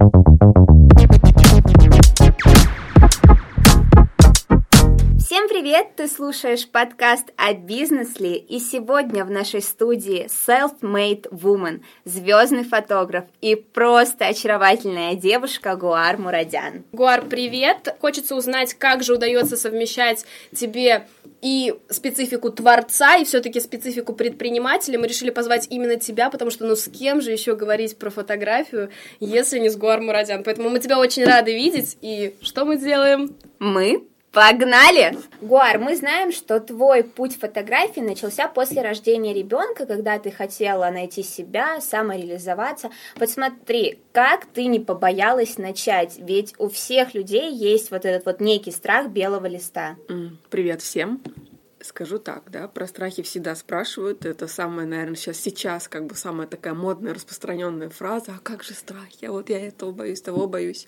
Thank you. Привет! Ты слушаешь подкаст о бизнесе, и сегодня в нашей студии self-made woman, звездный фотограф и просто очаровательная девушка Гуар Мурадян. Гуар, привет! Хочется узнать, как же удается совмещать тебе и специфику творца, и все-таки специфику предпринимателя. Мы решили позвать именно тебя, потому что ну с кем же еще говорить про фотографию, если не с Гуар Мурадян. Поэтому мы тебя очень рады видеть, и что мы делаем? Мы Погнали! Гуар, мы знаем, что твой путь фотографии начался после рождения ребенка, когда ты хотела найти себя, самореализоваться. Вот смотри, как ты не побоялась начать, ведь у всех людей есть вот этот вот некий страх белого листа. Привет всем! Скажу так, да, про страхи всегда спрашивают. Это самая, наверное, сейчас, сейчас как бы самая такая модная, распространенная фраза. А как же страхи? А вот я этого боюсь, того боюсь.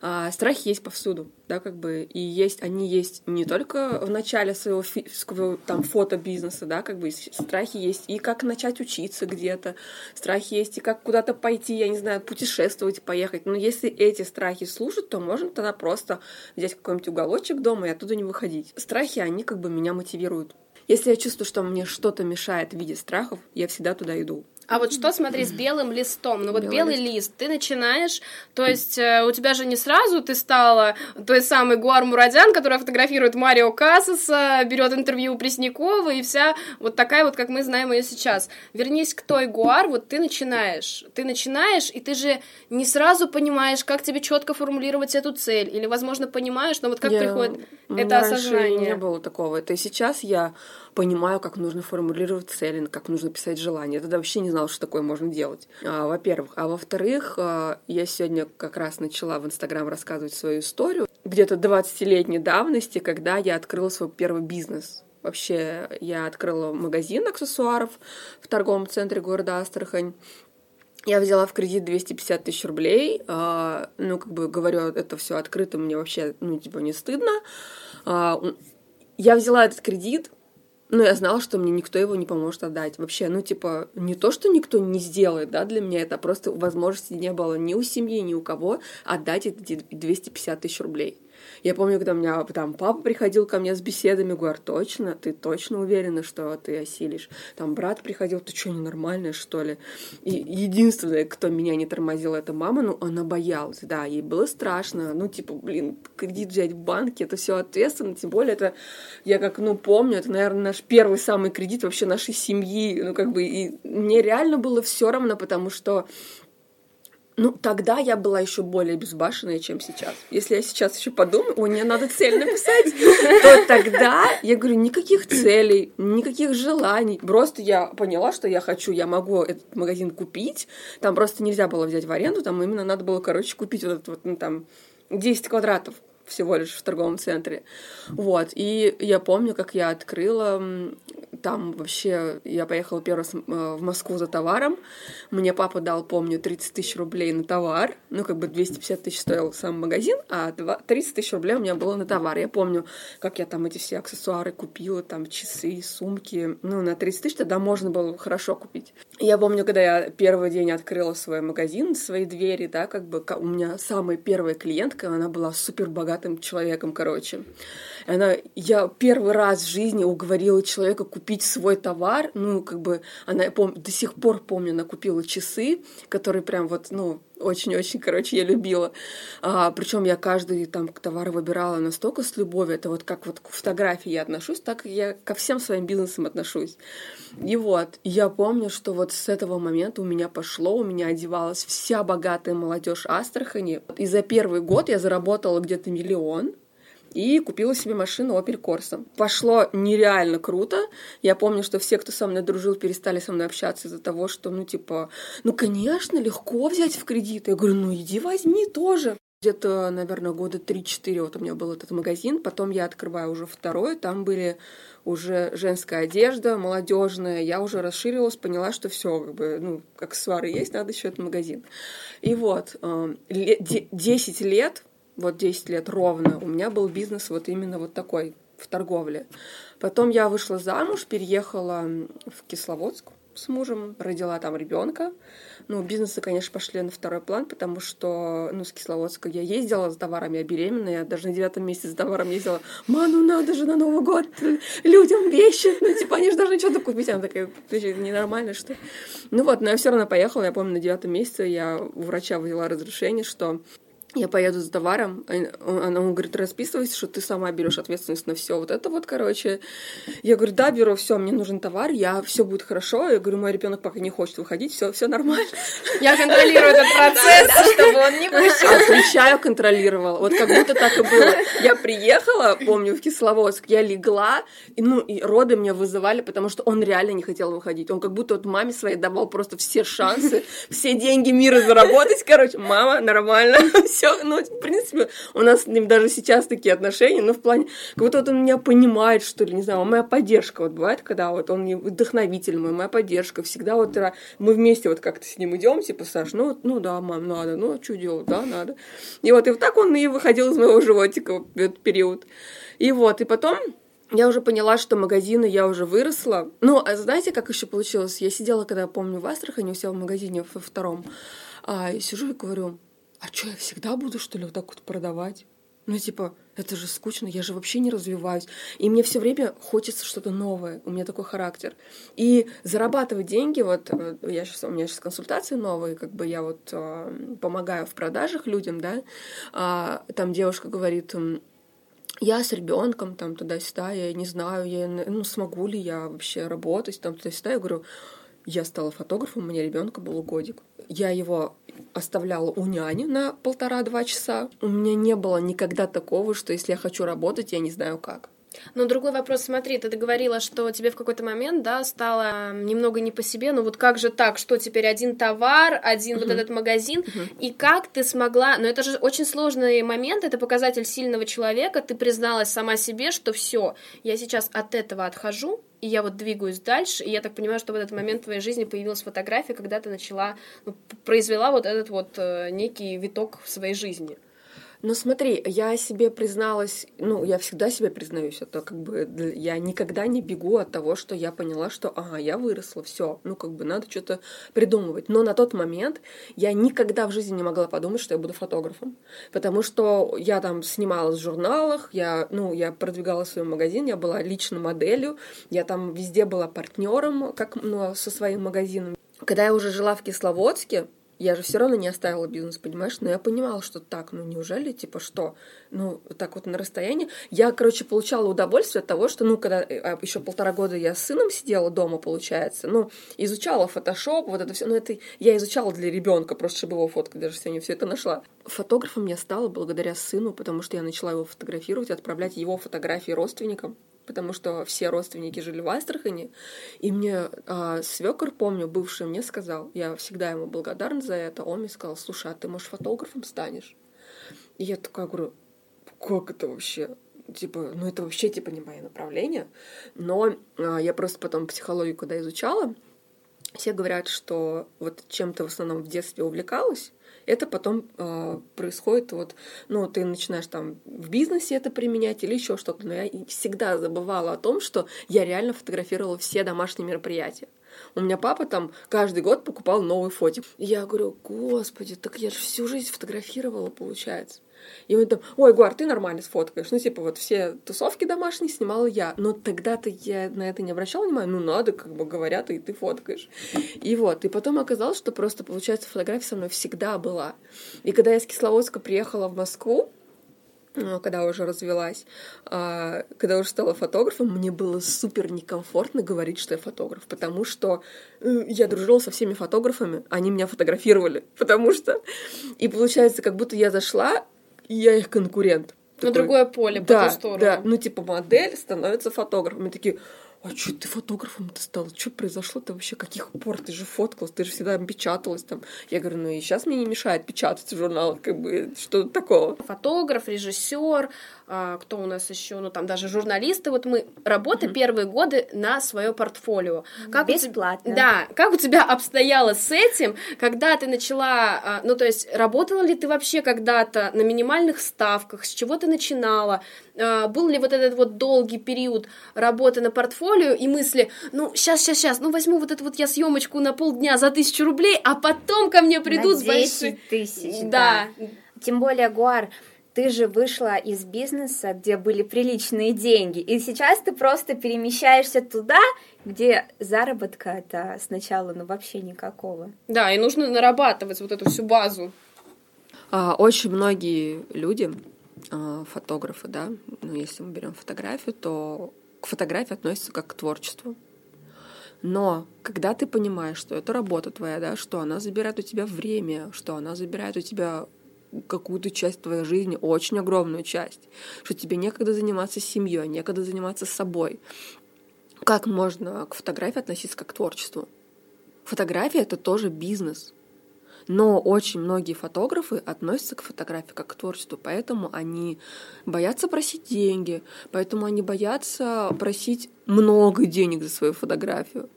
А, страхи есть повсюду, да, как бы, и есть, они есть не только в начале своего, фи, своего там фотобизнеса, да, как бы, страхи есть и как начать учиться где-то, страхи есть и как куда-то пойти, я не знаю, путешествовать, поехать. Но если эти страхи слушать, то можно тогда просто взять какой-нибудь уголочек дома и оттуда не выходить. Страхи, они как бы меня мотивируют. Если я чувствую, что мне что-то мешает в виде страхов, я всегда туда иду. А вот что, смотри, с белым листом? Ну вот белый, белый лист. ты начинаешь, то есть э, у тебя же не сразу ты стала той самой Гуар Мурадян, которая фотографирует Марио Кассаса, берет интервью у Преснякова и вся вот такая вот, как мы знаем ее сейчас. Вернись к той Гуар, вот ты начинаешь, ты начинаешь, и ты же не сразу понимаешь, как тебе четко формулировать эту цель, или, возможно, понимаешь, но вот как я... приходит это осознание. не было такого. Это и сейчас я понимаю, как нужно формулировать цели, как нужно писать желания. Я тогда вообще не знала, что такое можно делать, а, во-первых. А во-вторых, а, я сегодня как раз начала в Инстаграм рассказывать свою историю. Где-то 20-летней давности, когда я открыла свой первый бизнес. Вообще, я открыла магазин аксессуаров в торговом центре города Астрахань. Я взяла в кредит 250 тысяч рублей. Э, ну, как бы говорю, это все открыто, мне вообще, ну, типа, не стыдно. Э, я взяла этот кредит, но я знала, что мне никто его не поможет отдать. Вообще, ну, типа, не то, что никто не сделает, да, для меня это просто возможности не было ни у семьи, ни у кого отдать эти 250 тысяч рублей. Я помню, когда у меня там папа приходил ко мне с беседами, говорит, точно, ты точно уверена, что ты осилишь? Там брат приходил, ты что, ненормальная, что ли? И единственное, кто меня не тормозил, это мама, ну, она боялась, да, ей было страшно, ну, типа, блин, кредит взять в банке, это все ответственно, тем более это, я как, ну, помню, это, наверное, наш первый самый кредит вообще нашей семьи, ну, как бы, и мне реально было все равно, потому что ну, тогда я была еще более безбашенная, чем сейчас. Если я сейчас еще подумаю, о, мне надо цель написать, то тогда я говорю, никаких целей, никаких желаний. Просто я поняла, что я хочу, я могу этот магазин купить. Там просто нельзя было взять в аренду, там именно надо было, короче, купить вот этот вот, ну, там, 10 квадратов всего лишь в торговом центре. Вот, и я помню, как я открыла там вообще я поехала первый раз э, в Москву за товаром. Мне папа дал, помню, 30 тысяч рублей на товар. Ну, как бы 250 тысяч стоил сам магазин, а 30 тысяч рублей у меня было на товар. Я помню, как я там эти все аксессуары купила, там часы, сумки. Ну, на 30 тысяч тогда можно было хорошо купить. Я помню, когда я первый день открыла свой магазин, свои двери, да, как бы у меня самая первая клиентка, она была супер богатым человеком, короче. Она, я первый раз в жизни уговорила человека купить свой товар. Ну, как бы, она, я помню, до сих пор помню, она купила часы, которые прям вот, ну, очень-очень, короче, я любила. А, причем я каждый там товар выбирала настолько с любовью. Это вот как вот к фотографии я отношусь, так я ко всем своим бизнесам отношусь. И вот, я помню, что вот с этого момента у меня пошло, у меня одевалась вся богатая молодежь Астрахани. И за первый год я заработала где-то миллион и купила себе машину Opel Corsa. Пошло нереально круто. Я помню, что все, кто со мной дружил, перестали со мной общаться из-за того, что, ну, типа, ну, конечно, легко взять в кредит. Я говорю, ну, иди возьми тоже. Где-то, наверное, года 3-4 вот у меня был этот магазин. Потом я открываю уже второй. Там были уже женская одежда, молодежная. Я уже расширилась, поняла, что все, как бы, ну, как свары есть, надо еще этот магазин. И вот, 10 э, лет вот 10 лет ровно, у меня был бизнес вот именно вот такой, в торговле. Потом я вышла замуж, переехала в Кисловодск, с мужем, родила там ребенка. Ну, бизнесы, конечно, пошли на второй план, потому что, ну, с Кисловодска я ездила за товарами, я беременная, я даже на девятом месяце за товаром ездила. Ма, ну надо же на Новый год людям вещи, ну, типа, они же должны что-то купить. Она такая, ты ненормально, что Ну вот, но я все равно поехала, я помню, на девятом месяце я у врача взяла разрешение, что я поеду за товаром, а она ему говорит, расписывайся, что ты сама берешь ответственность на все. Вот это вот, короче. Я говорю, да, беру, все, мне нужен товар, я все будет хорошо. Я говорю, мой ребенок пока не хочет выходить, все, все нормально. Я контролирую этот процесс, чтобы он не вышел. Отвечаю, контролировала. Вот как будто так и было. Я приехала, помню, в Кисловодск, я легла, и, ну, и роды меня вызывали, потому что он реально не хотел выходить. Он как будто вот маме своей давал просто все шансы, все деньги мира заработать. Короче, мама, нормально, все все, ну, в принципе, у нас с ним даже сейчас такие отношения, но в плане, как будто вот он меня понимает, что ли, не знаю, моя поддержка вот бывает, когда вот он не вдохновитель мой, моя поддержка, всегда вот мы вместе вот как-то с ним идем, типа, Саш, ну, ну да, мам, надо, ну, а что делать, да, надо. И вот, и вот так он и выходил из моего животика в этот период. И вот, и потом я уже поняла, что магазины я уже выросла. Ну, а знаете, как еще получилось? Я сидела, когда, помню, в Астрахани, у себя в магазине во втором, а, и сижу и говорю, а что, я всегда буду, что ли, вот так вот продавать? Ну, типа, это же скучно, я же вообще не развиваюсь. И мне все время хочется что-то новое, у меня такой характер. И зарабатывать деньги, вот э, я сейчас, у меня сейчас консультации новые, как бы я вот э, помогаю в продажах людям, да, а, там девушка говорит, я с ребенком там туда-сюда, я не знаю, я, ну, смогу ли я вообще работать там туда-сюда. Я говорю, я стала фотографом, у меня ребенка был годик. Я его оставляла у няни на полтора-два часа. У меня не было никогда такого, что если я хочу работать, я не знаю как. Но другой вопрос, смотри, ты говорила, что тебе в какой-то момент, да, стало немного не по себе, ну вот как же так, что теперь один товар, один uh-huh. вот этот магазин, uh-huh. и как ты смогла, ну это же очень сложный момент, это показатель сильного человека, ты призналась сама себе, что все, я сейчас от этого отхожу, и я вот двигаюсь дальше, и я так понимаю, что в этот момент в твоей жизни появилась фотография, когда ты начала, ну, произвела вот этот вот э, некий виток в своей жизни. Ну смотри, я себе призналась, ну я всегда себе признаюсь, это как бы я никогда не бегу от того, что я поняла, что ага, я выросла, все, ну как бы надо что-то придумывать. Но на тот момент я никогда в жизни не могла подумать, что я буду фотографом, потому что я там снималась в журналах, я, ну я продвигала свой магазин, я была лично моделью, я там везде была партнером, как ну, со своим магазином. Когда я уже жила в Кисловодске, я же все равно не оставила бизнес, понимаешь? Но я понимала, что так, ну неужели, типа, что? Ну, так вот на расстоянии. Я, короче, получала удовольствие от того, что, ну, когда э, а, еще полтора года я с сыном сидела дома, получается, ну, изучала фотошоп, вот это все, ну, это я изучала для ребенка, просто чтобы его фоткать, даже сегодня все это нашла. Фотографом я стала благодаря сыну, потому что я начала его фотографировать, отправлять его фотографии родственникам потому что все родственники жили в Астрахани, и мне а, свекор, помню, бывший, мне сказал, я всегда ему благодарна за это, он мне сказал, слушай, а ты, может, фотографом станешь? И я такая говорю, как это вообще? Типа, ну это вообще, типа, не мое направление. Но а, я просто потом психологию, когда изучала, все говорят, что вот чем ты в основном в детстве увлекалась, это потом э, происходит вот, ну, ты начинаешь там в бизнесе это применять или еще что-то, но я всегда забывала о том, что я реально фотографировала все домашние мероприятия. У меня папа там каждый год покупал новый фотик. Я говорю, господи, так я же всю жизнь фотографировала, получается. И он там, ой, Гуар, ты нормально сфоткаешь. Ну, типа, вот все тусовки домашние снимала я. Но тогда-то я на это не обращала внимания. Ну, надо, как бы говорят, и ты фоткаешь. И вот. И потом оказалось, что просто, получается, фотография со мной всегда была. И когда я с Кисловодска приехала в Москву, э, когда уже развелась, а, когда уже стала фотографом, мне было супер некомфортно говорить, что я фотограф, потому что э, я дружила со всеми фотографами, они меня фотографировали, потому что... И получается, как будто я зашла, я их конкурент. На такой, другое поле, да, по ту сторону. Да, ну типа модель становится фотографом. И такие, а что ты фотографом ты стала? Что произошло-то вообще? Каких пор? Ты же фоткалась, ты же всегда печаталась там. Я говорю, ну и сейчас мне не мешает печатать в журналах, как бы, что такого. Фотограф, режиссер, а, кто у нас еще, ну там даже журналисты, вот мы работаем mm-hmm. первые годы на свое портфолио. Как Бесплатно. У, да, как у тебя обстояло с этим, когда ты начала, а, ну то есть работала ли ты вообще когда-то на минимальных ставках, с чего ты начинала, а, был ли вот этот вот долгий период работы на портфолио, и мысли, ну, сейчас, сейчас, сейчас, ну, возьму вот эту вот я съемочку на полдня за тысячу рублей, а потом ко мне придут на с большой... тысяч, Да. да. Тем более, Гуар, ты же вышла из бизнеса, где были приличные деньги, и сейчас ты просто перемещаешься туда, где заработка-то сначала ну вообще никакого. Да, и нужно нарабатывать вот эту всю базу. А, очень многие люди, а, фотографы, да, ну если мы берем фотографию, то к фотографии относятся как к творчеству. Но когда ты понимаешь, что это работа твоя, да, что она забирает у тебя время, что она забирает у тебя какую-то часть твоей жизни, очень огромную часть, что тебе некогда заниматься семьей, некогда заниматься собой. Как можно к фотографии относиться как к творчеству? Фотография — это тоже бизнес. Но очень многие фотографы относятся к фотографии как к творчеству, поэтому они боятся просить деньги, поэтому они боятся просить много денег за свою фотографию.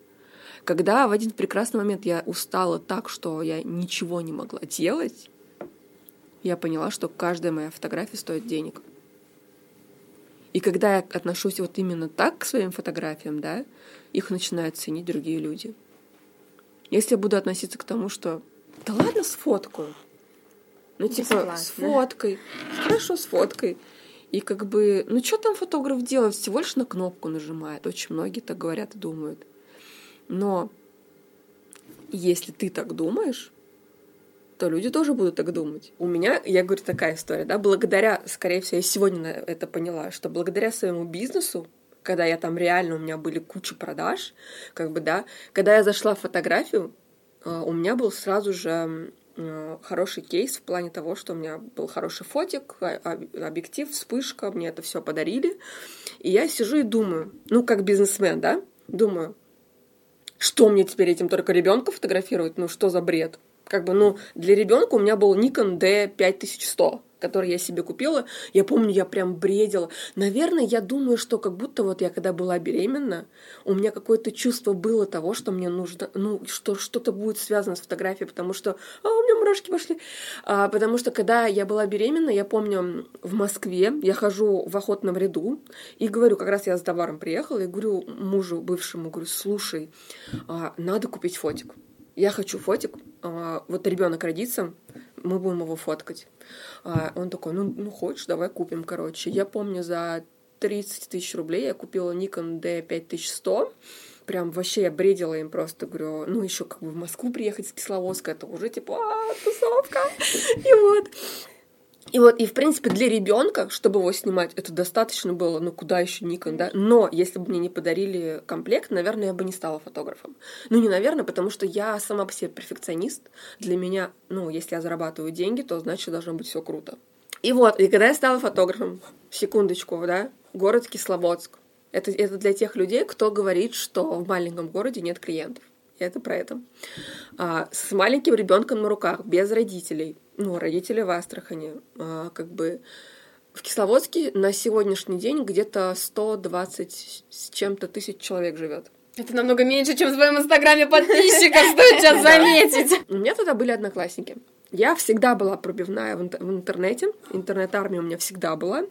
Когда в один прекрасный момент я устала так, что я ничего не могла делать, я поняла, что каждая моя фотография стоит денег. И когда я отношусь вот именно так к своим фотографиям, да, их начинают ценить другие люди. Если я буду относиться к тому, что да ладно, сфоткаю. Ну, типа, Бесплатно. с фоткой. Хорошо, с фоткой. И как бы, ну что там фотограф делает? Всего лишь на кнопку нажимает. Очень многие так говорят и думают. Но если ты так думаешь, то люди тоже будут так думать. У меня, я говорю, такая история, да, благодаря, скорее всего, я сегодня это поняла, что благодаря своему бизнесу, когда я там реально, у меня были куча продаж, как бы, да, когда я зашла в фотографию, э, у меня был сразу же э, хороший кейс в плане того, что у меня был хороший фотик, а- а- объектив, вспышка, мне это все подарили. И я сижу и думаю, ну, как бизнесмен, да, думаю, что мне теперь этим только ребенка фотографировать? Ну, что за бред? Как бы, ну, для ребенка у меня был Nikon D5100, который я себе купила. Я помню, я прям бредила. Наверное, я думаю, что как будто вот я когда была беременна, у меня какое-то чувство было того, что мне нужно, ну, что что-то будет связано с фотографией, потому что, а, у меня мурашки пошли. А, потому что когда я была беременна, я помню, в Москве я хожу в охотном ряду и говорю, как раз я с товаром приехала, и говорю мужу бывшему, говорю, слушай, а, надо купить фотик. Я хочу фотик, а, вот ребенок родится, мы будем его фоткать. А, он такой, ну, ну хочешь, давай купим, короче. Я помню, за 30 тысяч рублей я купила Nikon D5100. Прям вообще я бредила им просто, говорю, ну еще как бы в Москву приехать с Кисловодска, это уже типа «А, тусовка. И вот. И вот, и в принципе для ребенка, чтобы его снимать, это достаточно было, ну куда еще Никон, да? Но если бы мне не подарили комплект, наверное, я бы не стала фотографом. Ну не наверное, потому что я сама по себе перфекционист. Для меня, ну если я зарабатываю деньги, то значит должно быть все круто. И вот, и когда я стала фотографом, секундочку, да, город Кисловодск. Это, это для тех людей, кто говорит, что в маленьком городе нет клиентов. И это про это. А, с маленьким ребенком на руках, без родителей. Ну, родители в Астрахани. А, как бы в Кисловодске на сегодняшний день где-то 120 с чем-то тысяч человек живет. Это намного меньше, чем в своем инстаграме подписчиков, стоит сейчас заметить. У меня тогда были одноклассники. Я всегда была пробивная в, интер- в интернете. Интернет-армия у меня всегда была.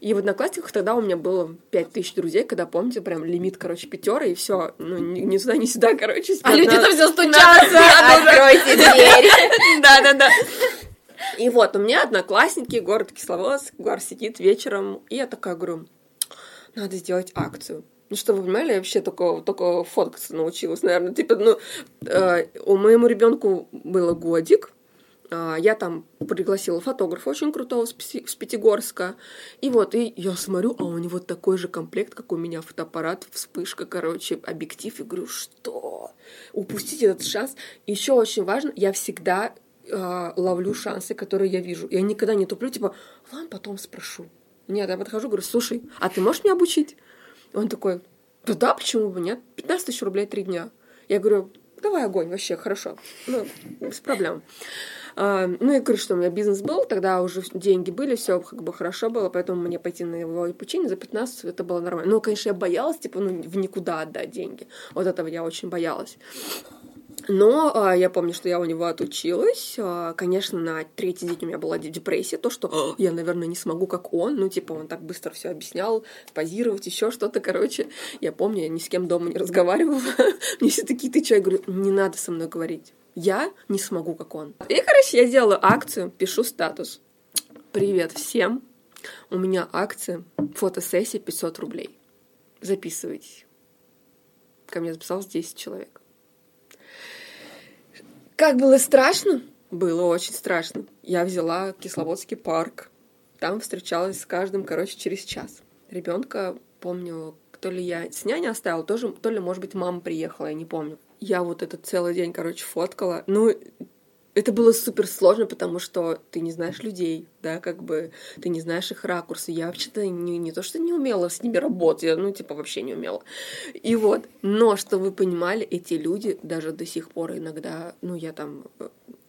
И в Одноклассниках тогда у меня было 5000 друзей, когда, помните, прям лимит, короче, пятера, и все, ну, ни, ни сюда, ни сюда, короче. А люди-то все стучатся. Откройте дверь. Да-да-да. И вот, у меня одноклассники, город Кисловодск, Гуар сидит вечером, и я такая говорю, надо сделать акцию. Ну, чтобы вы понимали, я вообще только, только фоткаться научилась, наверное. Типа, ну, э, у моему ребенку было годик, а, я там пригласила фотографа очень крутого с Пятигорска. И вот, и я смотрю, а у него такой же комплект, как у меня, фотоаппарат, вспышка, короче, объектив. И говорю, что? Упустить этот шанс. Еще очень важно, я всегда а, ловлю шансы, которые я вижу. Я никогда не туплю, типа, ладно, потом спрошу. Нет, я подхожу, говорю, слушай, а ты можешь меня обучить? Он такой, да да, почему бы нет? 15 тысяч рублей три дня. Я говорю, давай огонь, вообще, хорошо. Ну, без проблем. А, ну, я говорю, что у меня бизнес был, тогда уже деньги были, все как бы хорошо было, поэтому мне пойти на его обучение за 15 это было нормально. Ну, конечно, я боялась, типа, ну, в никуда отдать деньги. Вот этого я очень боялась. Но а, я помню, что я у него отучилась. А, конечно, на третий день у меня была депрессия, то, что я, наверное, не смогу, как он. Ну, типа, он так быстро все объяснял, позировать, еще что-то, короче. Я помню, я ни с кем дома не разговаривала. Мне все такие, ты? Я говорю, не надо со мной говорить. Я не смогу, как он. И, короче, я делаю акцию, пишу статус. Привет всем. У меня акция, фотосессия 500 рублей. Записывайтесь. Ко мне записалось 10 человек. Как было страшно? Было очень страшно. Я взяла Кисловодский парк. Там встречалась с каждым, короче, через час. Ребенка, помню, то ли я с няней оставила, тоже, то ли, может быть, мама приехала, я не помню. Я вот этот целый день, короче, фоткала. Ну, это было супер сложно, потому что ты не знаешь людей, да, как бы ты не знаешь их ракурсы. Я вообще-то не, не то, что не умела с ними работать, я, ну, типа, вообще не умела. И вот, но, что вы понимали, эти люди даже до сих пор иногда, ну, я там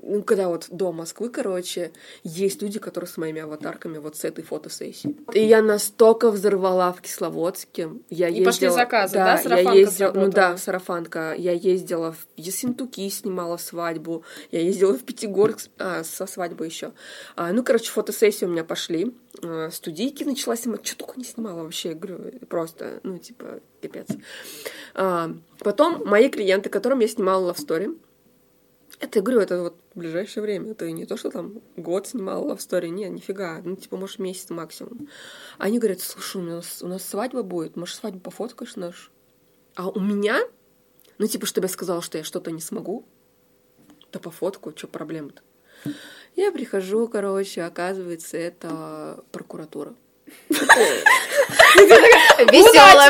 ну, когда вот до Москвы, короче, есть люди, которые с моими аватарками вот с этой фотосессии. И я настолько взорвала в Кисловодске. Я и ездила, пошли заказы, да? да Сарафанка я ездила, сработала? Ну да, сарафанка. Я ездила в Ессентуки, снимала свадьбу. Я ездила в Пятигорск а, со свадьбы еще. А, ну, короче, фотосессии у меня пошли. А, студийки начала снимать. Что только не снимала вообще, я говорю, просто, ну, типа, пипец. А, потом мои клиенты, которым я снимала Love Story, это, я говорю, это вот в ближайшее время. Это не то, что там год снимала в story. Не, нифига. Ну, типа, может, месяц максимум. Они говорят, слушай, у нас, у нас свадьба будет. Может, свадьбу пофоткаешь наш? А у меня, ну, типа, чтобы я сказала, что я что-то не смогу, да пофоткаю, что проблема-то? Я прихожу, короче, оказывается, это прокуратура. Веселая.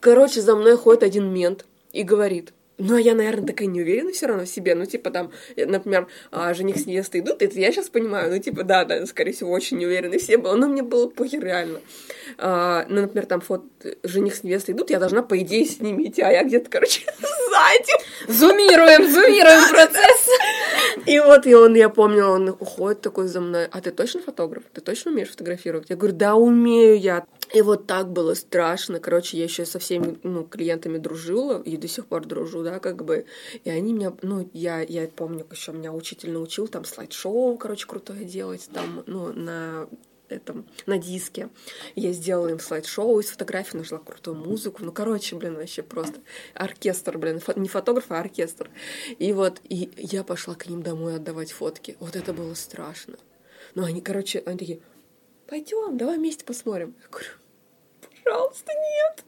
Короче, за мной ходит один мент и говорит, ну, а я, наверное, такая не уверена все равно в себе. Ну, типа, там, например, а, жених с невестой идут, это я сейчас понимаю. Ну, типа, да, да, скорее всего, очень не уверены все было. Но мне было похер реально. А, ну, например, там фото жених с невестой идут, я должна, по идее, с ними идти, а я где-то, короче, сзади. Зумируем, зумируем процесс. И вот, и он, я помню, он уходит такой за мной, а ты точно фотограф? Ты точно умеешь фотографировать? Я говорю, да, умею я. И вот так было страшно. Короче, я еще со всеми ну, клиентами дружила, и до сих пор дружу, да, как бы. И они меня, ну, я, я помню, еще меня учитель научил там слайд-шоу, короче, крутое делать, там, ну, на этом, на диске. Я сделала им слайд-шоу из фотографий, нашла крутую музыку. Ну, короче, блин, вообще просто оркестр, блин, фо- не фотограф, а оркестр. И вот, и я пошла к ним домой отдавать фотки. Вот это было страшно. Ну, они, короче, они такие, пойдем, давай вместе посмотрим. Я говорю, пожалуйста, нет.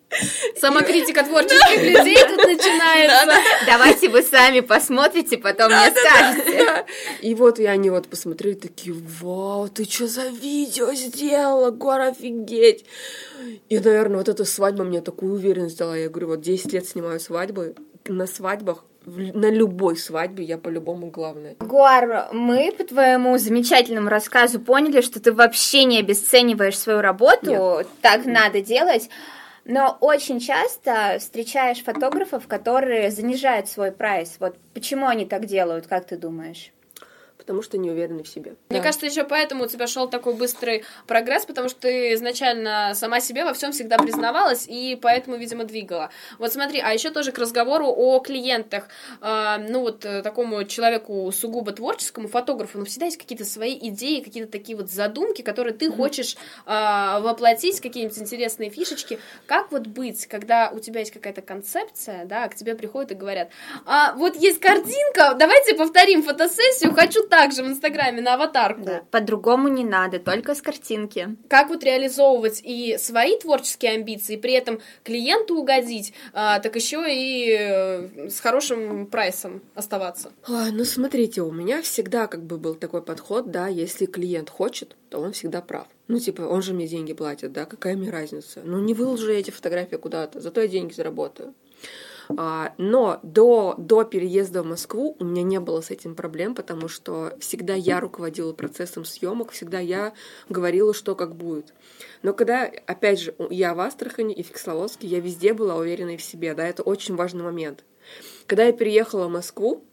Самокритика творческих людей тут начинается. Давайте вы сами посмотрите, потом мне скажете. Да. И вот и они вот посмотрели, такие, вау, ты что за видео сделала, Гор, офигеть. И, наверное, вот эта свадьба мне такую уверенность дала. Я говорю, вот 10 лет снимаю свадьбы, на свадьбах, на любой свадьбе я по-любому главная. Гуар, мы по твоему замечательному рассказу поняли, что ты вообще не обесцениваешь свою работу, так надо делать. Но очень часто встречаешь фотографов, которые занижают свой прайс. Вот почему они так делают, как ты думаешь? Потому что не уверены в себе. Мне Да. кажется, еще поэтому у тебя шел такой быстрый прогресс, потому что ты изначально сама себе во всем всегда признавалась и поэтому, видимо, двигала. Вот смотри, а еще тоже к разговору о клиентах. А, ну вот э, такому человеку сугубо творческому, фотографу, ну всегда есть какие-то свои идеи, какие-то такие вот задумки, которые ты хочешь а, воплотить, какие-нибудь интересные фишечки. Как вот быть, когда у тебя есть какая-то концепция, да, а к тебе приходят и говорят, а вот есть картинка, давайте повторим фотосессию, хочу так же в Инстаграме на аватарку. Да, по-другому не надо, только с картинки. Как вот реализовывать и свои творческие амбиции, при этом клиенту угодить, а, так еще и э, с хорошим прайсом оставаться. Ой, ну смотрите, у меня всегда как бы был такой подход, да, если клиент хочет, то он всегда прав. Ну, типа, он же мне деньги платит, да, какая мне разница? Ну, не выложу я эти фотографии куда-то, зато я деньги заработаю. А, но до, до переезда в Москву у меня не было с этим проблем, потому что всегда я руководила процессом съемок, всегда я говорила, что как будет. Но когда, опять же, я в Астрахани и в Кисловодске, я везде была уверенной в себе, да, это очень важный момент. Когда я переехала в Москву,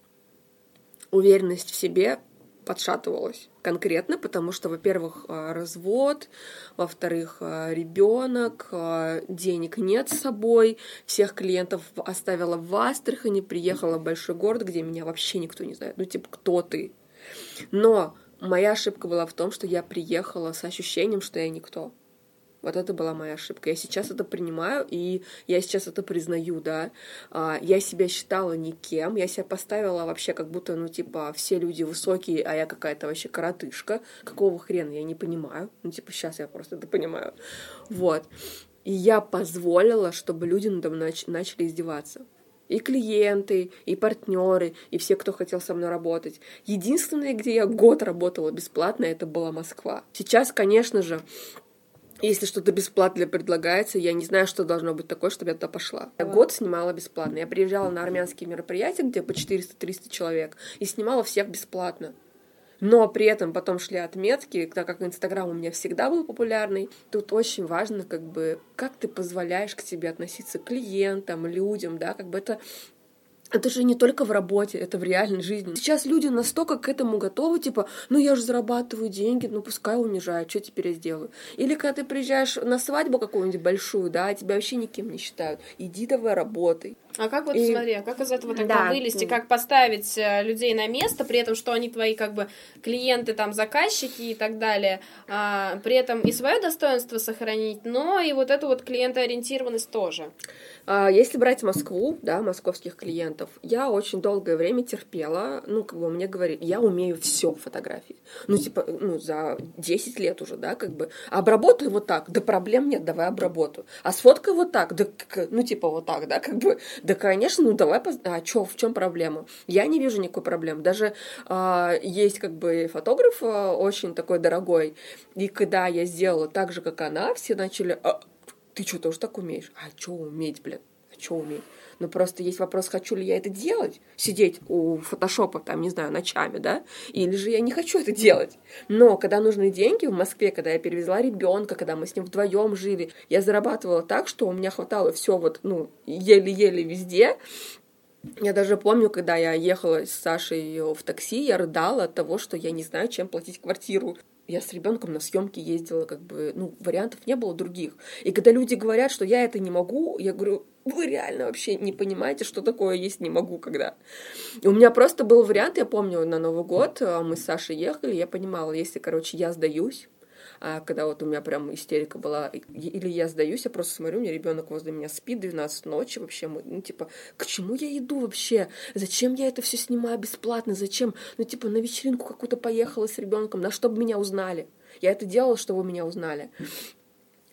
уверенность в себе подшатывалась конкретно, потому что, во-первых, а, развод, во-вторых, а, ребенок, а, денег нет с собой, всех клиентов оставила в Астрахани, приехала в большой город, где меня вообще никто не знает. Ну, типа, кто ты? Но моя ошибка была в том, что я приехала с ощущением, что я никто. Вот это была моя ошибка. Я сейчас это принимаю, и я сейчас это признаю, да. А, я себя считала никем, я себя поставила вообще как будто, ну, типа, все люди высокие, а я какая-то вообще коротышка. Какого хрена, я не понимаю. Ну, типа, сейчас я просто это понимаю. Вот. И я позволила, чтобы люди надо мной начали издеваться и клиенты, и партнеры, и все, кто хотел со мной работать. Единственное, где я год работала бесплатно, это была Москва. Сейчас, конечно же, если что-то бесплатно предлагается, я не знаю, что должно быть такое, чтобы я туда пошла. Я год снимала бесплатно. Я приезжала на армянские мероприятия, где по 400-300 человек, и снимала всех бесплатно. Но при этом потом шли отметки, так как Инстаграм у меня всегда был популярный. Тут очень важно, как бы, как ты позволяешь к себе относиться клиентам, людям, да, как бы это это же не только в работе, это в реальной жизни. Сейчас люди настолько к этому готовы, типа, ну я же зарабатываю деньги, ну пускай унижают, что теперь я сделаю? Или когда ты приезжаешь на свадьбу какую-нибудь большую, да, тебя вообще никем не считают, иди давай работай. А как вот, и... смотри, а как из этого тогда да. вылезти, как поставить э, людей на место, при этом, что они твои как бы клиенты, там, заказчики и так далее, а, при этом и свое достоинство сохранить, но и вот эту вот клиентоориентированность тоже. А, если брать Москву, да, московских клиентов, я очень долгое время терпела, ну, как бы мне говорили, я умею все фотографии. Ну, типа, ну, за 10 лет уже, да, как бы, обработай вот так, да проблем нет, давай обработаю. А сфоткай вот так, да, ну, типа вот так, да, как бы, да, конечно, ну давай, поз... а чё, в чем проблема? Я не вижу никакой проблемы. Даже а, есть как бы фотограф а, очень такой дорогой, и когда я сделала так же, как она, все начали, а, ты что, тоже так умеешь? А что уметь, блин? А что уметь? Но просто есть вопрос, хочу ли я это делать, сидеть у фотошопа, там, не знаю, ночами, да, или же я не хочу это делать. Но когда нужны деньги в Москве, когда я перевезла ребенка, когда мы с ним вдвоем жили, я зарабатывала так, что у меня хватало все вот, ну, еле-еле везде, я даже помню, когда я ехала с Сашей в такси, я рыдала от того, что я не знаю, чем платить квартиру я с ребенком на съемки ездила, как бы, ну, вариантов не было других. И когда люди говорят, что я это не могу, я говорю, вы реально вообще не понимаете, что такое есть не могу, когда. И у меня просто был вариант, я помню, на Новый год а, мы с Сашей ехали, я понимала, если, короче, я сдаюсь, когда вот у меня прям истерика была, или я сдаюсь, я просто смотрю, у меня ребенок возле меня спит 12 ночи вообще, ну, типа, к чему я иду вообще? Зачем я это все снимаю бесплатно? Зачем? Ну, типа, на вечеринку какую-то поехала с ребенком, на чтобы меня узнали. Я это делала, чтобы меня узнали.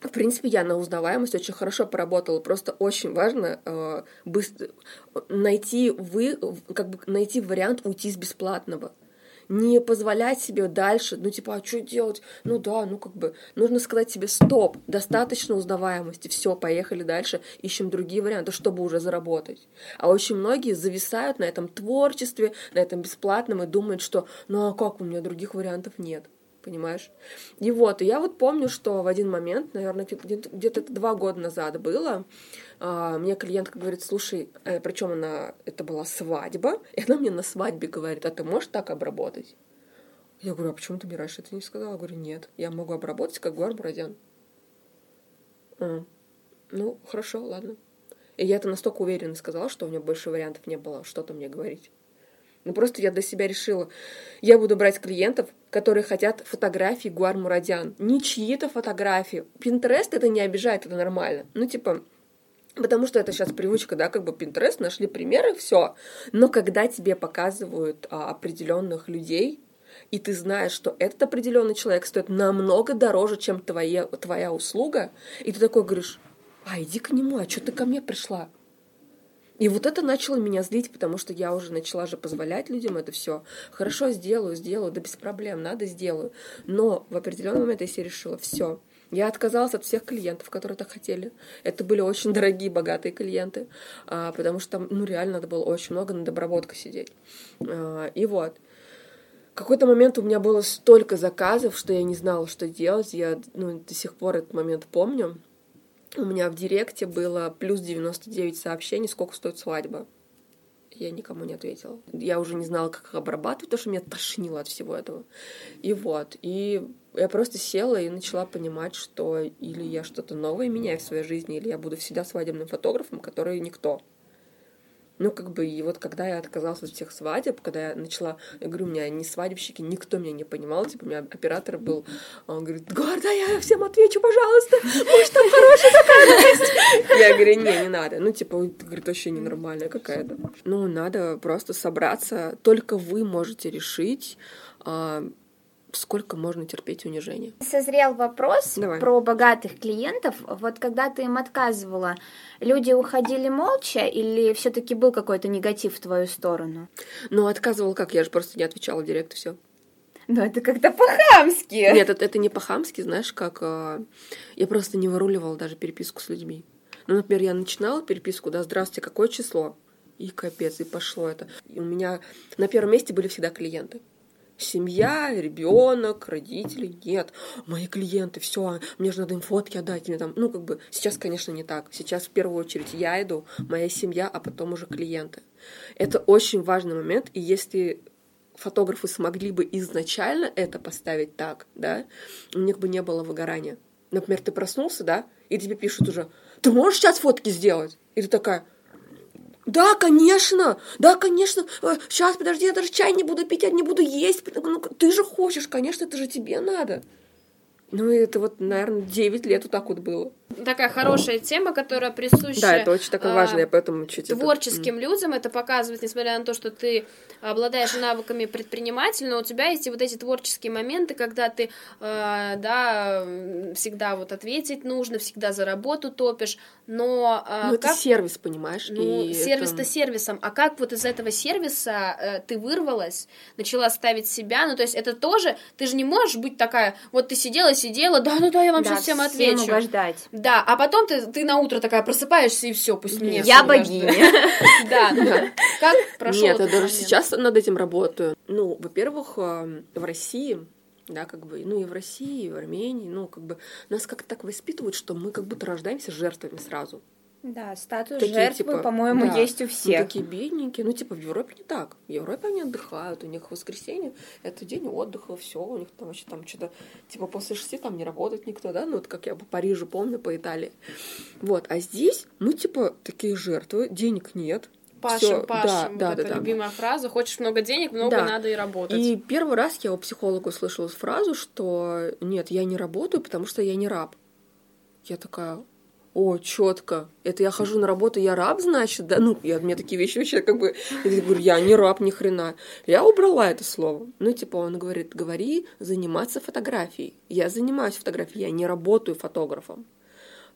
В принципе, я на узнаваемость очень хорошо поработала. Просто очень важно э, быстро найти вы, как бы найти вариант уйти с бесплатного не позволять себе дальше, ну, типа, а что делать? Ну да, ну, как бы, нужно сказать себе, стоп, достаточно узнаваемости, все, поехали дальше, ищем другие варианты, чтобы уже заработать. А очень многие зависают на этом творчестве, на этом бесплатном и думают, что, ну, а как, у меня других вариантов нет понимаешь? И вот, и я вот помню, что в один момент, наверное, где-то два года назад было, мне клиентка говорит, слушай, э, причем она, это была свадьба, и она мне на свадьбе говорит, а ты можешь так обработать? Я говорю, а почему ты мне раньше это не сказала? Я говорю, нет, я могу обработать, как Гуар Бурадян. А, ну, хорошо, ладно. И я это настолько уверенно сказала, что у меня больше вариантов не было что-то мне говорить. Ну, просто я для себя решила, я буду брать клиентов, которые хотят фотографии Гуар Мурадян. Не чьи-то фотографии. Пинтерест это не обижает, это нормально. Ну, типа, Потому что это сейчас привычка, да, как бы Pinterest, нашли примеры, все. Но когда тебе показывают а, определенных людей, и ты знаешь, что этот определенный человек стоит намного дороже, чем твоя, твоя услуга, и ты такой говоришь, а иди к нему, а что ты ко мне пришла? И вот это начало меня злить, потому что я уже начала же позволять людям это все. Хорошо, сделаю, сделаю, да без проблем, надо, сделаю. Но в определенный момент я себе решила, все, я отказалась от всех клиентов, которые так хотели. Это были очень дорогие, богатые клиенты, а, потому что там, ну, реально надо было очень много на доброботку сидеть. А, и вот. В какой-то момент у меня было столько заказов, что я не знала, что делать. Я ну, до сих пор этот момент помню. У меня в директе было плюс 99 сообщений, сколько стоит свадьба. я никому не ответила. Я уже не знала, как их обрабатывать, потому что меня тошнило от всего этого. И вот, и я просто села и начала понимать, что или я что-то новое меняю в своей жизни, или я буду всегда свадебным фотографом, который никто. Ну, как бы, и вот когда я отказалась от всех свадеб, когда я начала, я говорю, у меня не свадебщики, никто меня не понимал, типа, у меня оператор был, он говорит, Горда, я всем отвечу, пожалуйста, может, там хорошая такая. Я говорю, не, не надо. Ну, типа, говорит, вообще ненормальная какая-то. Ну, надо просто собраться, только вы можете решить, а, сколько можно терпеть унижение. Созрел вопрос Давай. про богатых клиентов. Вот когда ты им отказывала, люди уходили молча или все-таки был какой-то негатив в твою сторону? Ну, отказывал как? Я же просто не отвечала в директ, все. Ну, это как-то по-хамски. Нет, это, это не по-хамски, знаешь, как... Э, я просто не выруливала даже переписку с людьми. Ну, например, я начинала переписку, да, здравствуйте, какое число? И капец, и пошло это. И у меня на первом месте были всегда клиенты семья, ребенок, родители. Нет, мои клиенты, все, мне же надо им фотки отдать. Мне там, ну, как бы, сейчас, конечно, не так. Сейчас в первую очередь я иду, моя семья, а потом уже клиенты. Это очень важный момент, и если фотографы смогли бы изначально это поставить так, да, у них бы не было выгорания. Например, ты проснулся, да, и тебе пишут уже, ты можешь сейчас фотки сделать? И ты такая, да, конечно, да, конечно. Сейчас, э, подожди, я даже чай не буду пить, я не буду есть. Ну, ты же хочешь, конечно, это же тебе надо. Ну, это вот, наверное, 9 лет вот так вот было. Такая хорошая тема, которая присуща... Да, это очень такая важная, а, поэтому чуть Творческим это... людям это показывает, несмотря на то, что ты обладаешь навыками предпринимателя, но у тебя есть и вот эти творческие моменты, когда ты, э, да, всегда вот ответить нужно, всегда за работу топишь, но... Э, ну, как... это сервис, понимаешь? Ну, сервис-то это... сервисом, а как вот из этого сервиса э, ты вырвалась, начала ставить себя, ну, то есть это тоже, ты же не можешь быть такая, вот ты сидела, сидела, да-да-да, я вам да, сейчас всем отвечу. угождать. Да, а потом ты, ты на утро такая просыпаешься, и все, пусть мне Я богиня. Да, как прошел Нет, я даже сейчас над этим работаю. Ну, во-первых, э, в России да, как бы, ну и в России, и в Армении, ну, как бы, нас как-то так воспитывают, что мы как будто рождаемся жертвами сразу. Да, статус такие, жертвы, типа, по-моему, да, есть у ну, всех. Ну, такие бедненькие. Ну, типа, в Европе не так. В Европе они отдыхают, у них воскресенье — это день отдыха, все, у них там вообще там что-то, типа, после шести там не работает никто, да, ну, вот как я по Парижу помню, по Италии. Вот, а здесь мы, типа, такие жертвы, денег нет, Пашем, Всё, пашем. Да, вот да, такая да, любимая да. фраза. Хочешь много денег, много да. надо и работать. И первый раз я у психолога услышала фразу, что нет, я не работаю, потому что я не раб. Я такая, о, четко. Это я хожу на работу, я раб, значит, да? Ну, я, мне такие вещи вообще как бы... Я говорю, я не раб ни хрена. Я убрала это слово. Ну, типа, он говорит, говори заниматься фотографией. Я занимаюсь фотографией, я не работаю фотографом.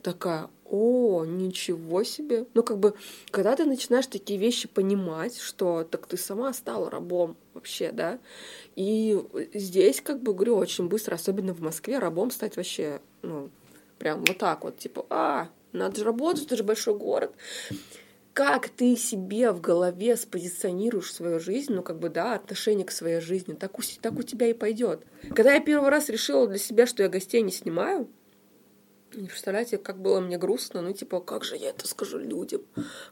Такая, о, ничего себе. Ну, как бы, когда ты начинаешь такие вещи понимать, что так ты сама стала рабом вообще, да, и здесь, как бы, говорю, очень быстро, особенно в Москве, рабом стать вообще, ну, Прям вот так вот, типа, а, надо же работать, это же большой город. Как ты себе в голове спозиционируешь свою жизнь, ну, как бы, да, отношение к своей жизни, так у, так у тебя и пойдет. Когда я первый раз решила для себя, что я гостей не снимаю, не представляете, как было мне грустно, ну, типа, как же я это скажу людям,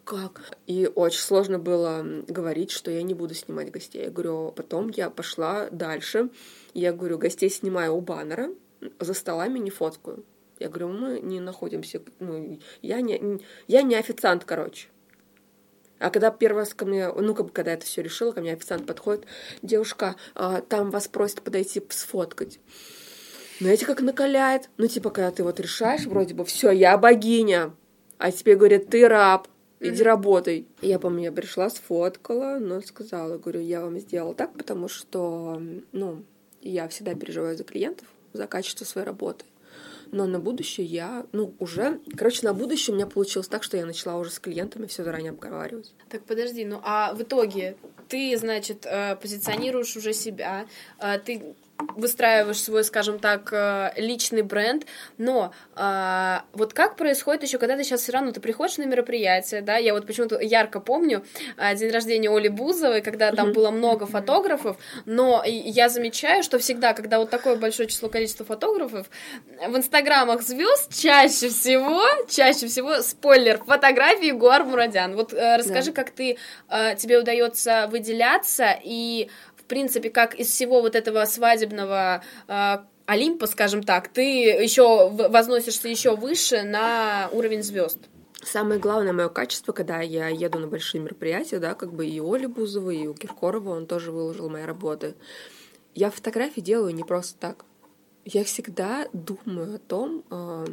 как? И очень сложно было говорить, что я не буду снимать гостей. Я говорю, потом я пошла дальше, я говорю, гостей снимаю у баннера, за столами не фоткаю. Я говорю, мы не находимся, ну, я не, я не официант, короче. А когда первый раз ко мне, ну, как бы, когда это все решила, ко мне официант подходит, девушка, а, там вас просят подойти сфоткать. Знаете, как накаляет? Ну, типа, когда ты вот решаешь, вроде бы, все, я богиня, а тебе говорят, ты раб, иди работай. Я помню, я пришла, сфоткала, но сказала, говорю, я вам сделала так, потому что, ну, я всегда переживаю за клиентов, за качество своей работы но на будущее я, ну, уже, короче, на будущее у меня получилось так, что я начала уже с клиентами все заранее обговаривать. Так, подожди, ну, а в итоге ты, значит, э, позиционируешь уже себя, э, ты выстраиваешь свой, скажем так, э, личный бренд, но а, вот как происходит еще, когда ты сейчас все равно, ты приходишь на мероприятие, да, я вот почему-то ярко помню а, день рождения Оли Бузовой, когда там было много фотографов, но я замечаю, что всегда, когда вот такое большое число количество фотографов, в инстаграмах звезд чаще всего, чаще всего, спойлер, фотографии Гуар Мурадян. Вот э, расскажи, да. как ты, э, тебе удается выделяться и принципе, как из всего вот этого свадебного э, Олимпа, скажем так, ты еще возносишься еще выше на уровень звезд. Самое главное мое качество, когда я еду на большие мероприятия, да, как бы и Оли Бузова, и у Киркорова, он тоже выложил мои работы. Я фотографии делаю не просто так. Я всегда думаю о том, э,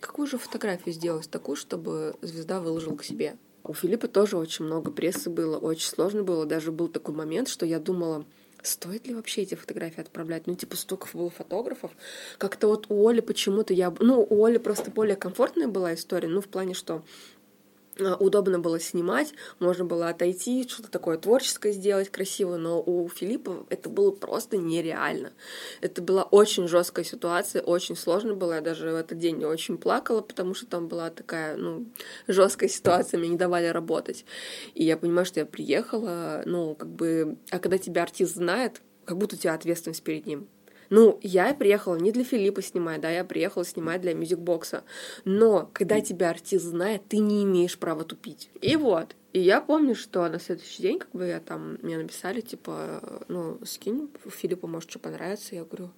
какую же фотографию сделать такую, чтобы звезда выложила к себе. У Филиппа тоже очень много прессы было, очень сложно было. Даже был такой момент, что я думала, стоит ли вообще эти фотографии отправлять? Ну, типа, столько было фотографов. Как-то вот у Оли почему-то я... Ну, у Оли просто более комфортная была история, ну, в плане, что удобно было снимать, можно было отойти, что-то такое творческое сделать красиво, но у Филиппа это было просто нереально. Это была очень жесткая ситуация, очень сложно было. Я даже в этот день очень плакала, потому что там была такая, ну, жесткая ситуация, мне не давали работать. И я понимаю, что я приехала, ну, как бы, а когда тебя артист знает, как будто у тебя ответственность перед ним. Ну, я приехала не для Филиппа снимать, да, я приехала снимать для мюзикбокса. Но когда тебя артист знает, ты не имеешь права тупить. И вот. И я помню, что на следующий день, как бы я там, мне написали, типа, ну, скинь Филиппу, может, что понравится. Я говорю,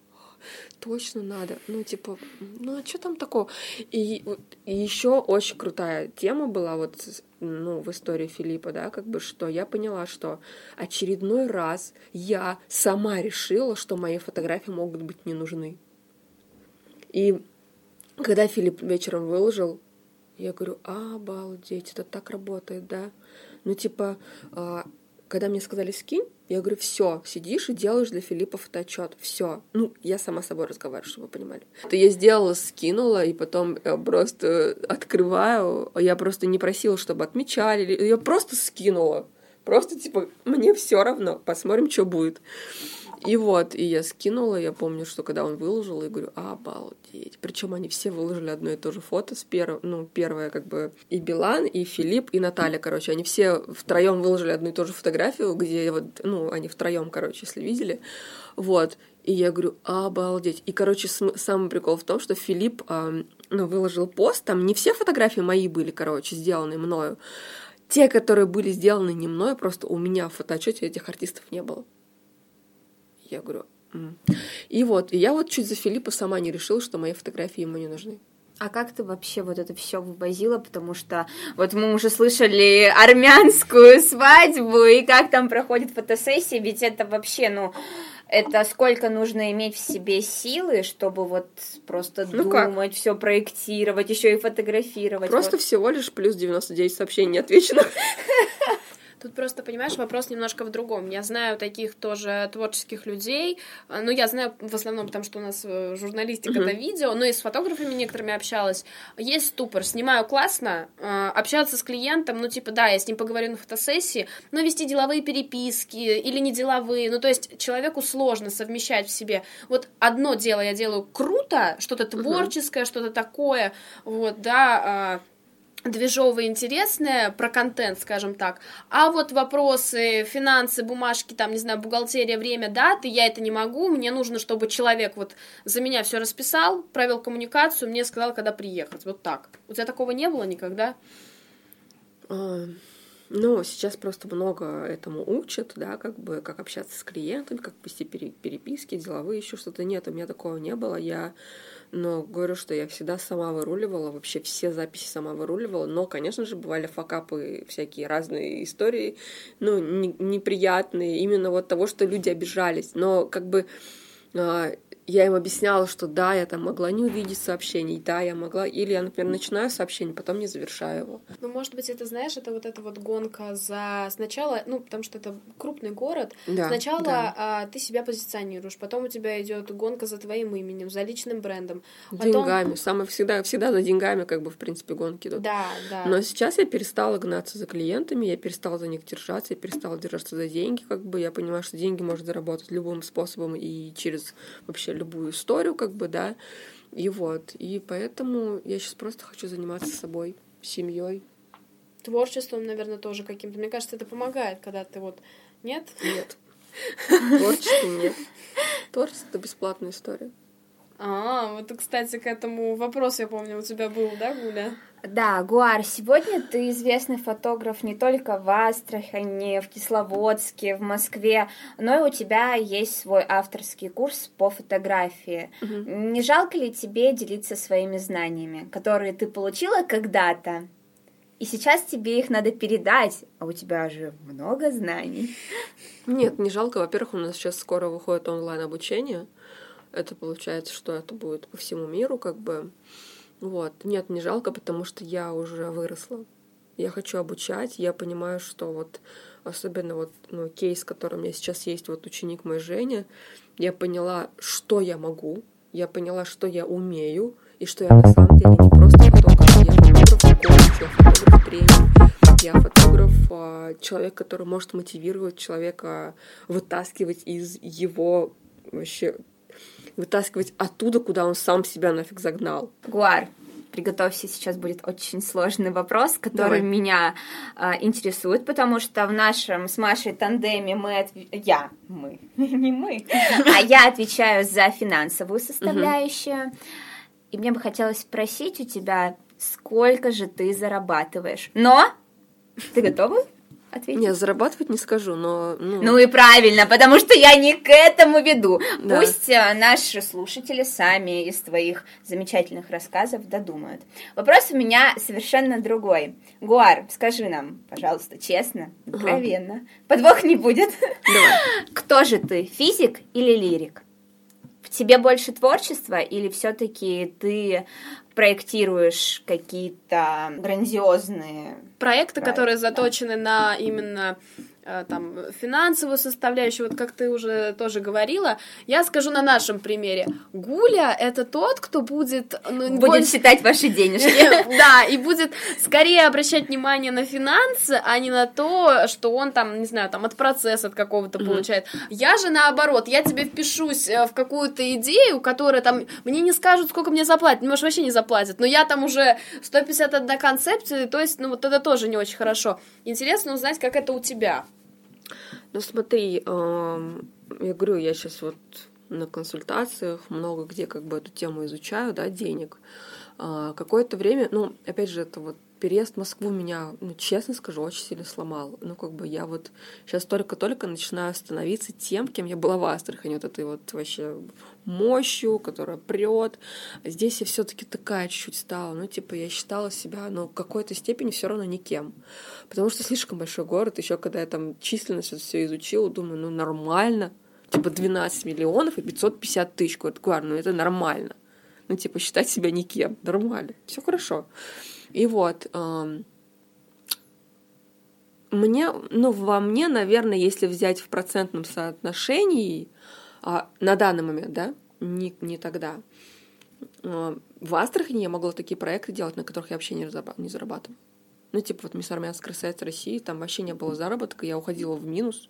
точно надо. Ну, типа, ну, а что там такого? И, и еще очень крутая тема была вот, ну, в истории Филиппа, да, как бы, что я поняла, что очередной раз я сама решила, что мои фотографии могут быть не нужны. И когда Филипп вечером выложил, я говорю, обалдеть, это так работает, да? Ну, типа, а, когда мне сказали скинь, я говорю, все, сидишь и делаешь для Филиппа фотоотчет, все. Ну, я сама с собой разговариваю, чтобы вы понимали. То я сделала, скинула, и потом я просто открываю. Я просто не просила, чтобы отмечали. Я просто скинула. Просто типа, мне все равно, посмотрим, что будет. И вот, и я скинула, я помню, что когда он выложил, я говорю, обалдеть. Причем они все выложили одно и то же фото с первого, ну, первое как бы и Билан, и Филипп, и Наталья, короче, они все втроем выложили одну и ту же фотографию, где вот, ну, они втроем, короче, если видели, вот. И я говорю, обалдеть. И, короче, самый прикол в том, что Филипп, э, ну, выложил пост, там не все фотографии мои были, короче, сделаны мною. Те, которые были сделаны не мной, просто у меня в фотоотчете этих артистов не было. Я говорю, М". и вот, и я вот чуть за Филиппа сама не решила, что мои фотографии ему не нужны. А как ты вообще вот это все вывозила? Потому что вот мы уже слышали армянскую свадьбу, и как там проходит фотосессия, ведь это вообще, ну, это сколько нужно иметь в себе силы, чтобы вот просто ну думать, все проектировать, еще и фотографировать. Просто вот. всего лишь плюс 99 сообщений отвеченных. Тут просто, понимаешь, вопрос немножко в другом. Я знаю таких тоже творческих людей, а, ну, я знаю в основном, потому что у нас э, журналистика uh-huh. это видео, но и с фотографами некоторыми общалась. Есть ступор, снимаю классно, а, общаться с клиентом, ну, типа, да, я с ним поговорю на фотосессии, но вести деловые переписки или не деловые, ну, то есть человеку сложно совмещать в себе. Вот одно дело я делаю круто, что-то творческое, uh-huh. что-то такое, вот, да, а, движовое, интересное про контент, скажем так, а вот вопросы, финансы, бумажки, там, не знаю, бухгалтерия, время, даты, я это не могу, мне нужно, чтобы человек вот за меня все расписал, провел коммуникацию, мне сказал, когда приехать, вот так. У тебя такого не было никогда? Ну, сейчас просто много этому учат, да, как бы, как общаться с клиентами, как вести переписки, деловые, еще что-то. Нет, у меня такого не было, я но говорю, что я всегда сама выруливала, вообще все записи сама выруливала, но, конечно же, бывали факапы, всякие разные истории, ну, не, неприятные, именно вот того, что люди обижались, но как бы а, я им объясняла, что да, я там могла не увидеть сообщений, да, я могла, или я, например, начинаю сообщение, потом не завершаю его. Ну, может быть, это, знаешь, это вот эта вот гонка за сначала, ну, потому что это крупный город, да, сначала да. А, ты себя позиционируешь, потом у тебя идет гонка за твоим именем, за личным брендом. Потом... Деньгами, самое всегда, всегда за деньгами, как бы, в принципе, гонки идут. Да, да. Но сейчас я перестала гнаться за клиентами, я перестала за них держаться, я перестала держаться за деньги, как бы, я понимаю, что деньги можно заработать любым способом и через вообще любую историю, как бы, да, и вот, и поэтому я сейчас просто хочу заниматься собой, семьей. Творчеством, наверное, тоже каким-то. Мне кажется, это помогает, когда ты вот... Нет? Нет. Творчество нет. Творчество — это бесплатная история. А, вот, кстати, к этому вопросу, я помню, у тебя был, да, Гуля? Да, Гуар, сегодня ты известный фотограф не только в Астрахани, в Кисловодске, в Москве, но и у тебя есть свой авторский курс по фотографии. Угу. Не жалко ли тебе делиться своими знаниями, которые ты получила когда-то, и сейчас тебе их надо передать, а у тебя же много знаний. Нет, не жалко. Во-первых, у нас сейчас скоро выходит онлайн-обучение. Это получается, что это будет по всему миру, как бы. Вот. Нет, не жалко, потому что я уже выросла. Я хочу обучать, я понимаю, что вот особенно вот ну, кейс, который у меня сейчас есть, вот ученик мой Женя, я поняла, что я могу, я поняла, что я умею, и что я на самом деле не просто фотограф, я фотограф коуч, я фотограф тренер, я фотограф, а, человек, который может мотивировать человека вытаскивать из его вообще вытаскивать оттуда, куда он сам себя нафиг загнал. Гуар, приготовься, сейчас будет очень сложный вопрос, который Давай. меня э, интересует, потому что в нашем с Машей тандеме мы, отв... я, мы, не мы, а я отвечаю за финансовую составляющую. И мне бы хотелось спросить у тебя, сколько же ты зарабатываешь? Но ты готова? Ответить? Нет, зарабатывать не скажу, но... Ну... ну и правильно, потому что я не к этому веду. Да. Пусть э, наши слушатели сами из твоих замечательных рассказов додумают. Вопрос у меня совершенно другой. Гуар, скажи нам, пожалуйста, честно, откровенно. Ага. Подвох не будет. Давай. Кто же ты, физик или лирик? В тебе больше творчества или все-таки ты проектируешь какие-то грандиозные проекты, проекты, которые заточены на именно там, финансовую составляющую, вот как ты уже тоже говорила, я скажу на нашем примере. Гуля — это тот, кто будет... Ну, будет больше... считать ваши денежки. Да, и будет скорее обращать внимание на финансы, а не на то, что он там, не знаю, там от процесса от какого-то получает. Я же наоборот, я тебе впишусь э, в какую-то идею, которая там... Мне не скажут, сколько мне заплатят, может, вообще не заплатят, но я там уже 151 концепции, то есть, ну, вот это тоже не очень хорошо. Интересно узнать, как это у тебя. Ну смотри, я говорю, я сейчас вот на консультациях много где как бы эту тему изучаю, да, денег. А, какое-то время, ну, опять же, это вот переезд в Москву меня, ну, честно скажу, очень сильно сломал. Ну, как бы я вот сейчас только-только начинаю становиться тем, кем я была в Астрахани, вот этой вот вообще мощью, которая прет. Здесь я все таки такая чуть-чуть стала. Ну, типа, я считала себя, ну, в какой-то степени все равно никем. Потому что слишком большой город. Еще когда я там численность все изучила, думаю, ну, нормально. Типа 12 миллионов и 550 тысяч. Говорю, ну, это нормально. Ну, типа, считать себя никем. Нормально. Все хорошо. И вот, мне, ну, во мне, наверное, если взять в процентном соотношении, а, на данный момент, да, не, не тогда, а, в Астрахани я могла такие проекты делать, на которых я вообще не, не зарабатывала. Ну, типа вот Мисс Армянская красавица России, там вообще не было заработка, я уходила в минус.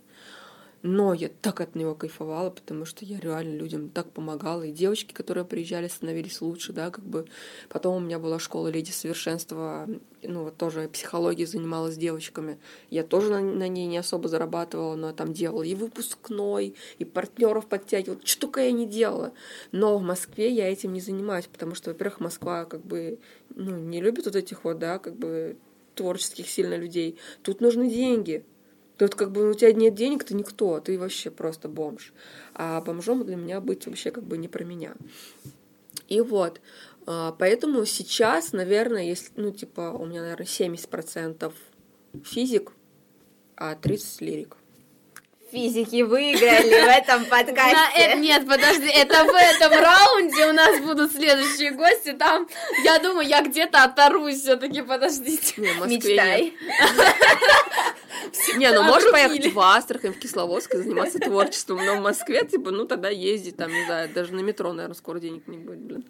Но я так от него кайфовала, потому что я реально людям так помогала. И девочки, которые приезжали, становились лучше, да, как бы. Потом у меня была школа Леди Совершенства, ну, вот тоже психологией занималась с девочками. Я тоже на, на ней не особо зарабатывала, но там делала и выпускной, и партнеров подтягивала. Что только я не делала. Но в Москве я этим не занимаюсь, потому что, во-первых, Москва как бы, ну, не любит вот этих вот, да, как бы творческих сильно людей. Тут нужны деньги. Тут как бы у тебя нет денег, ты никто, ты вообще просто бомж. А бомжом для меня быть вообще как бы не про меня. И вот, а, поэтому сейчас, наверное, если, ну, типа, у меня, наверное, 70% физик, а 30 лирик. физики выиграли в этом подкасте. Нет, подожди, это в этом раунде у нас будут следующие гости. Там, я думаю, я где-то оторвусь все-таки, подождите. Мечтай. Не, ну можешь поехать в Астрахань, в Кисловодск и заниматься творчеством, но в Москве, типа, ну тогда ездить там, не знаю, даже на метро, наверное, скоро денег не будет, блин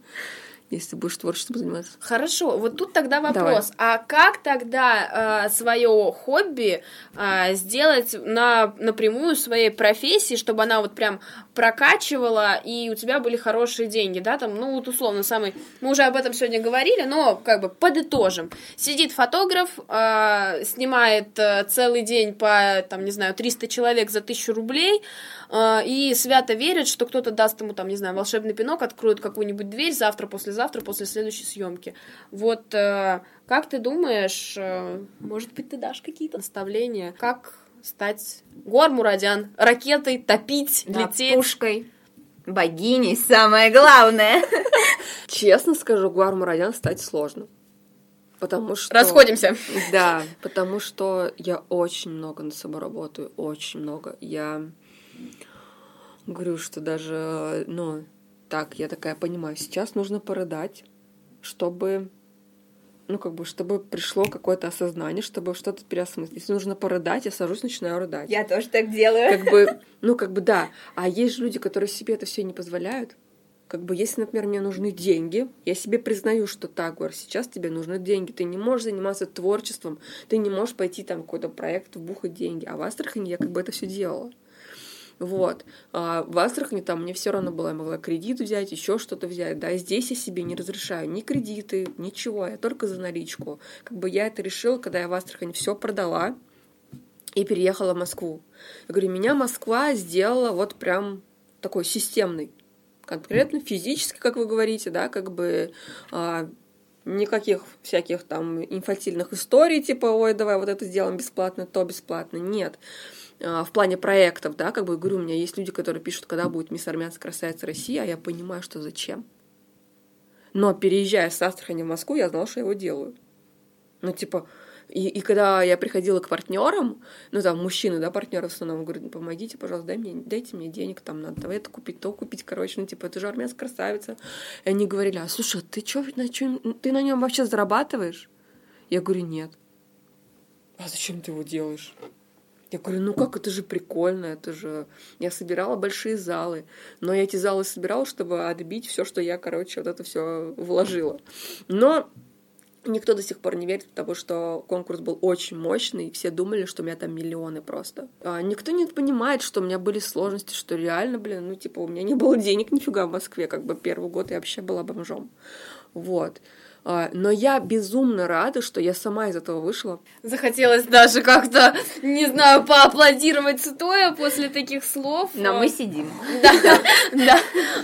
если будешь творчеством заниматься. Хорошо, вот тут тогда вопрос, Давай. а как тогда э, свое хобби э, сделать на, напрямую своей профессии, чтобы она вот прям прокачивала, и у тебя были хорошие деньги, да, там, ну, вот условно, самый, мы уже об этом сегодня говорили, но как бы подытожим. Сидит фотограф, э, снимает э, целый день по, там, не знаю, 300 человек за 1000 рублей, и свято верит, что кто-то даст ему, там, не знаю, волшебный пинок, откроет какую-нибудь дверь завтра, послезавтра, после следующей съемки. Вот э, как ты думаешь, э, может быть, ты дашь какие-то наставления, как стать Гор Мурадян, ракетой, топить, да, лететь. пушкой, богиней, самое главное. Честно скажу, Гуар Мурадян стать сложно. Потому что... Расходимся. Да, потому что я очень много на собой работаю, очень много. Я говорю, что даже, ну, так, я такая понимаю, сейчас нужно порыдать, чтобы ну, как бы, чтобы пришло какое-то осознание, чтобы что-то переосмыслить. Если нужно порыдать, я сажусь, начинаю рыдать. Я тоже так делаю. Как бы, ну, как бы, да. А есть же люди, которые себе это все не позволяют. Как бы, если, например, мне нужны деньги, я себе признаю, что так, говорю, сейчас тебе нужны деньги. Ты не можешь заниматься творчеством, ты не можешь пойти там какой-то проект, вбухать деньги. А в Астрахани я как бы это все делала. Вот. А в Астрахани там мне все равно было, я могла кредит взять, еще что-то взять. Да, здесь я себе не разрешаю ни кредиты, ничего, я только за наличку. Как бы я это решила, когда я в Астрахани все продала и переехала в Москву. Я говорю, меня Москва сделала вот прям такой системный, конкретно физически, как вы говорите, да, как бы а, никаких всяких там инфантильных историй, типа, ой, давай вот это сделаем бесплатно, то бесплатно. Нет. А, в плане проектов, да, как бы говорю, у меня есть люди, которые пишут, когда будет мисс Армянская красавица России, а я понимаю, что зачем. Но переезжая с Астрахани в Москву, я знала, что я его делаю. Ну, типа, и, и когда я приходила к партнерам, ну там мужчины, да, партнеры в основном говорят, помогите, пожалуйста, дай мне, дайте мне денег, там надо, давай это купить, то купить, короче, ну типа это же армянская красавица. И они говорили, а слушай, а ты чё, на чё, ты на нем вообще зарабатываешь? Я говорю, нет. А зачем ты его делаешь? Я говорю, ну как, это же прикольно, это же... Я собирала большие залы, но я эти залы собирала, чтобы отбить все, что я, короче, вот это все вложила. Но Никто до сих пор не верит того, что конкурс был очень мощный, все думали, что у меня там миллионы просто. А никто не понимает, что у меня были сложности, что реально, блин, ну, типа, у меня не было денег нифига в Москве, как бы первый год я вообще была бомжом. Вот. А, но я безумно рада, что я сама из этого вышла. Захотелось даже как-то, не знаю, поаплодировать стоя после таких слов. Но мы сидим. Да, да.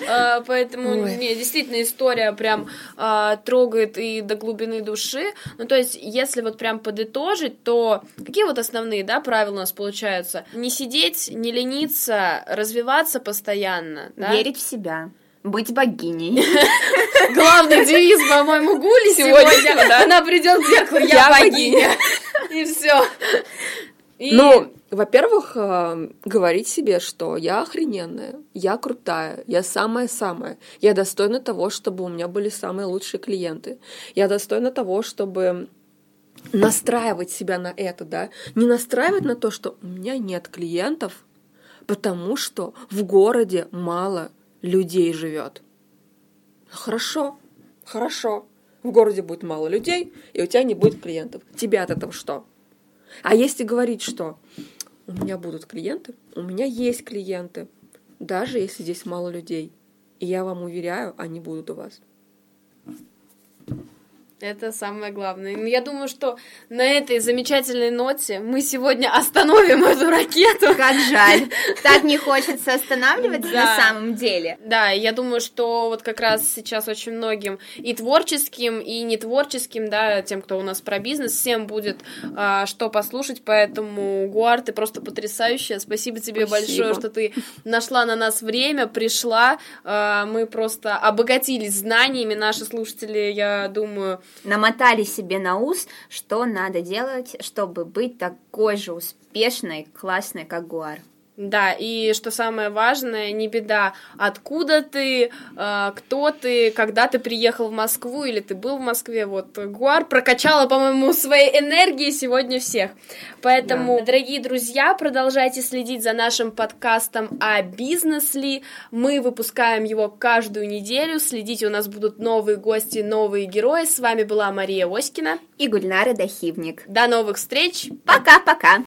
А, поэтому, не, действительно, история прям а, трогает и до глубины души. Ну, то есть, если вот прям подытожить, то какие вот основные, да, правила у нас получаются? Не сидеть, не лениться, развиваться постоянно. Верить в себя быть богиней. Главный девиз, по-моему, Гули сегодня. Она придет к зеркалу, я богиня. И все. Ну, во-первых, э, говорить себе, что я охрененная, я крутая, я самая-самая, я достойна того, чтобы у меня были самые лучшие клиенты, я достойна того, чтобы настраивать себя на это, да, не настраивать на то, что у меня нет клиентов, потому что в городе мало людей живет. Хорошо, хорошо. В городе будет мало людей, и у тебя не будет клиентов. Тебе от этого что? А если говорить, что у меня будут клиенты, у меня есть клиенты, даже если здесь мало людей, и я вам уверяю, они будут у вас. Это самое главное. Я думаю, что на этой замечательной ноте мы сегодня остановим эту ракету. Как жаль. Так не хочется останавливаться да. на самом деле. Да, я думаю, что вот как раз сейчас очень многим и творческим, и не творческим, да, тем, кто у нас про бизнес, всем будет а, что послушать, поэтому, Гуар, ты просто потрясающая. Спасибо тебе Спасибо. большое, что ты нашла на нас время, пришла. А, мы просто обогатились знаниями, наши слушатели, я думаю, намотали себе на ус, что надо делать, чтобы быть такой же успешной, классной, как Гуар. Да, и что самое важное, не беда, откуда ты, э, кто ты, когда ты приехал в Москву или ты был в Москве. Вот Гуар прокачала, по-моему, своей энергией сегодня всех. Поэтому, да. дорогие друзья, продолжайте следить за нашим подкастом о бизнес ли. Мы выпускаем его каждую неделю. Следите, у нас будут новые гости, новые герои. С вами была Мария Оськина и Гульнара Дахивник. До новых встреч. Пока-пока.